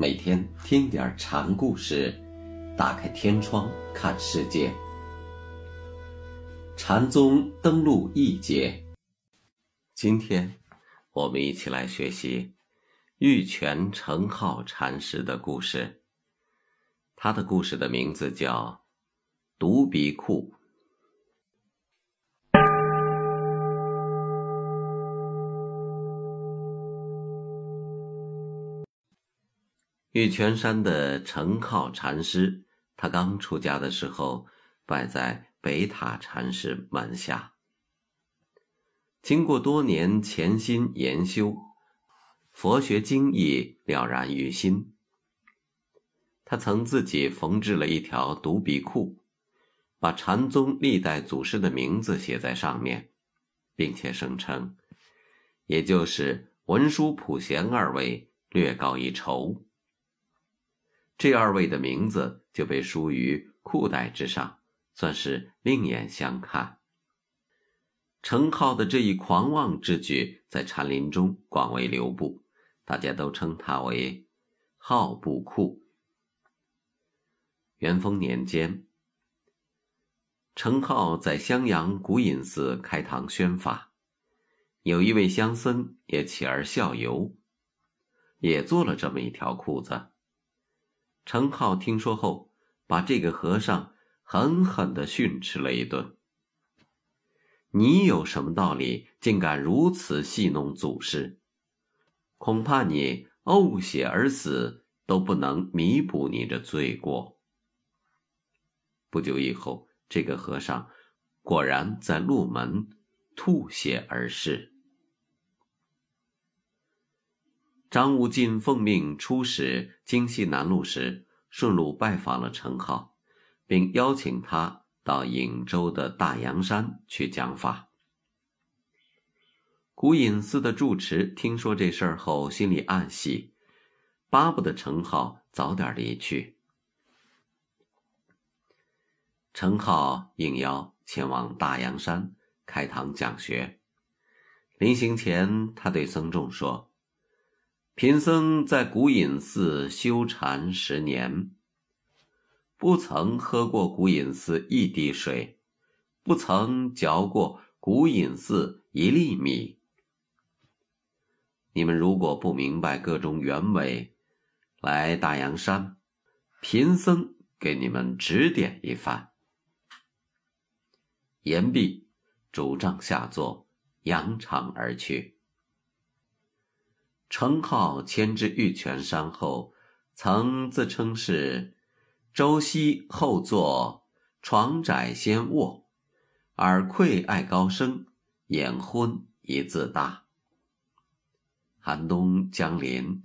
每天听点禅故事，打开天窗看世界。禅宗登陆一节，今天我们一起来学习玉泉成浩禅师的故事。他的故事的名字叫《独鼻库》。玉泉山的成浩禅师，他刚出家的时候拜在北塔禅师门下。经过多年潜心研修，佛学经义了然于心。他曾自己缝制了一条独笔裤，把禅宗历代祖师的名字写在上面，并且声称，也就是文殊普贤二位略高一筹。这二位的名字就被书于裤带之上，算是另眼相看。程浩的这一狂妄之举在禅林中广为流布，大家都称他为“浩不库”。元丰年间，程浩在襄阳古隐寺开堂宣法，有一位乡僧也起而效尤，也做了这么一条裤子。程浩听说后，把这个和尚狠狠地训斥了一顿。你有什么道理，竟敢如此戏弄祖师？恐怕你呕血而死都不能弥补你的罪过。不久以后，这个和尚果然在鹿门吐血而逝。张无尽奉命出使京西南路时，顺路拜访了程浩，并邀请他到颍州的大阳山去讲法。古隐寺的住持听说这事儿后，心里暗喜，巴不得程浩早点离去。程浩应邀前往大阳山开堂讲学，临行前，他对僧众说。贫僧在古隐寺修禅十年，不曾喝过古隐寺一滴水，不曾嚼过古隐寺一粒米。你们如果不明白各种原委，来大阳山，贫僧给你们指点一番。言毕，拄杖下座，扬长而去。程颢迁至玉泉山后，曾自称是“周西后坐，床窄先卧，耳愧爱高声，眼昏一自大。”寒冬将临，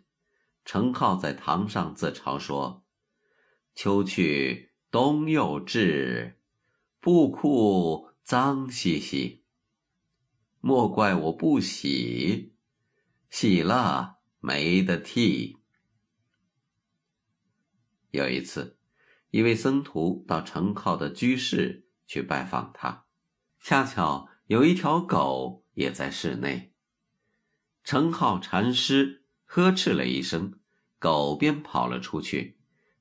程颢在堂上自嘲说：“秋去冬又至，布裤脏兮兮，莫怪我不洗。”洗了没得替。有一次，一位僧徒到程浩的居室去拜访他，恰巧有一条狗也在室内。程浩禅师呵斥了一声，狗便跑了出去。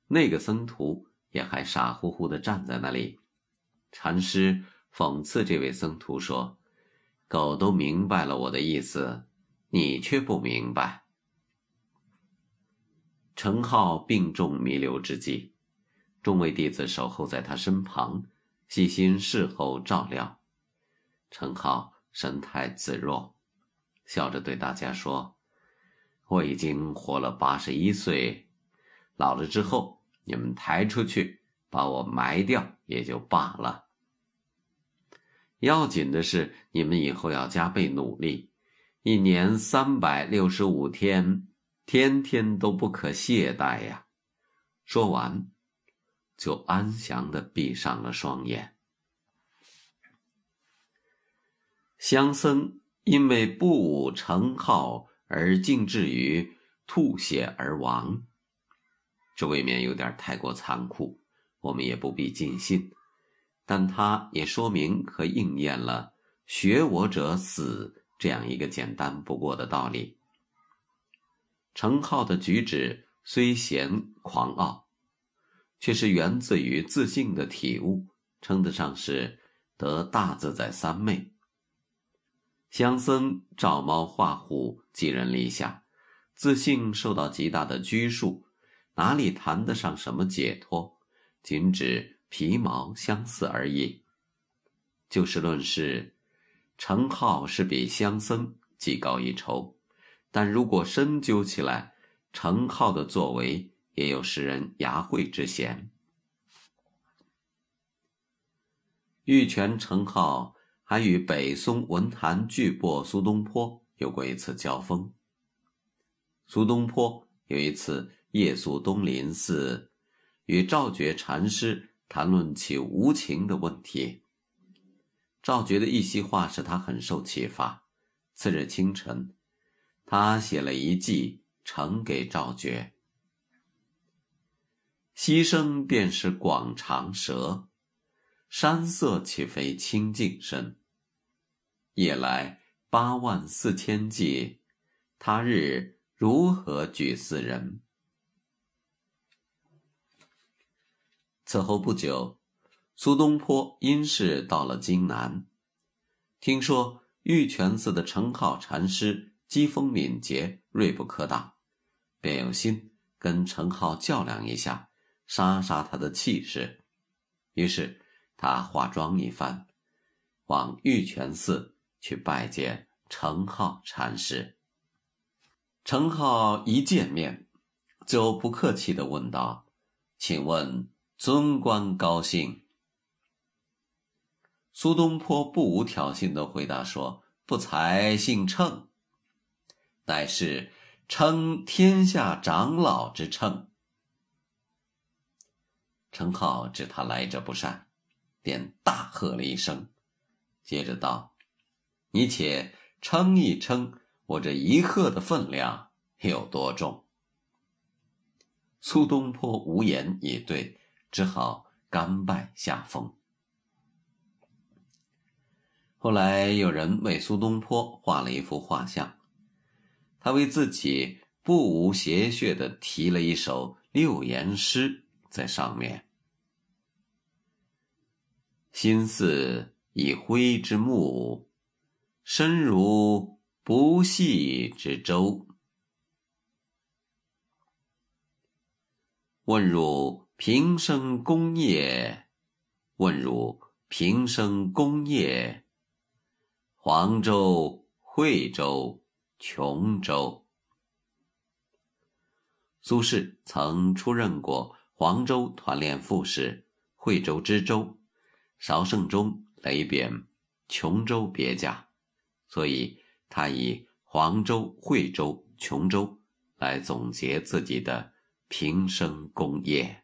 那个僧徒也还傻乎乎的站在那里。禅师讽刺这位僧徒说：“狗都明白了我的意思。”你却不明白。程浩病重弥留之际，众位弟子守候在他身旁，细心侍候照料。程浩神态自若，笑着对大家说：“我已经活了八十一岁，老了之后，你们抬出去把我埋掉也就罢了。要紧的是，你们以后要加倍努力。”一年三百六十五天，天天都不可懈怠呀！说完，就安详的闭上了双眼。香僧因为不武成号而竟至于吐血而亡，这未免有点太过残酷，我们也不必尽信。但他也说明和应验了“学我者死”。这样一个简单不过的道理，程颢的举止虽贤狂傲，却是源自于自信的体悟，称得上是得大自在三昧。乡僧照猫画虎，寄人篱下，自信受到极大的拘束，哪里谈得上什么解脱？仅指皮毛相似而已。就事论事，程颢是比乡僧技高一筹，但如果深究起来，程颢的作为也有使人牙慧之嫌。玉泉程颢还与北宋文坛巨擘苏东坡有过一次交锋。苏东坡有一次夜宿东林寺，与赵觉禅师谈论起无情的问题。赵觉的一席话使他很受启发。次日清晨，他写了一记呈给赵觉：“溪声便是广长舌，山色岂非清净身？夜来八万四千骑，他日如何举四人？”此后不久。苏东坡因事到了荆南，听说玉泉寺的程颢禅师机锋敏捷、锐不可挡，便有心跟程颢较量一下，杀杀他的气势。于是他化妆一番，往玉泉寺去拜见程颢禅师。程颢一见面，就不客气地问道：“请问尊官高姓？”苏东坡不无挑衅的回答说：“不才姓称，乃是称天下长老之称。”程颢知他来者不善，便大喝了一声，接着道：“你且称一称，我这一喝的分量有多重？”苏东坡无言以对，只好甘拜下风。后来有人为苏东坡画了一幅画像，他为自己不无邪谑的题了一首六言诗在上面：“心似已灰之木，身如不系之舟。问汝平生功业，问汝平生功业。”黄州、惠州、琼州。苏轼曾出任过黄州团练副使、惠州知州，邵圣中雷贬琼州别驾，所以他以黄州、惠州、琼州来总结自己的平生功业。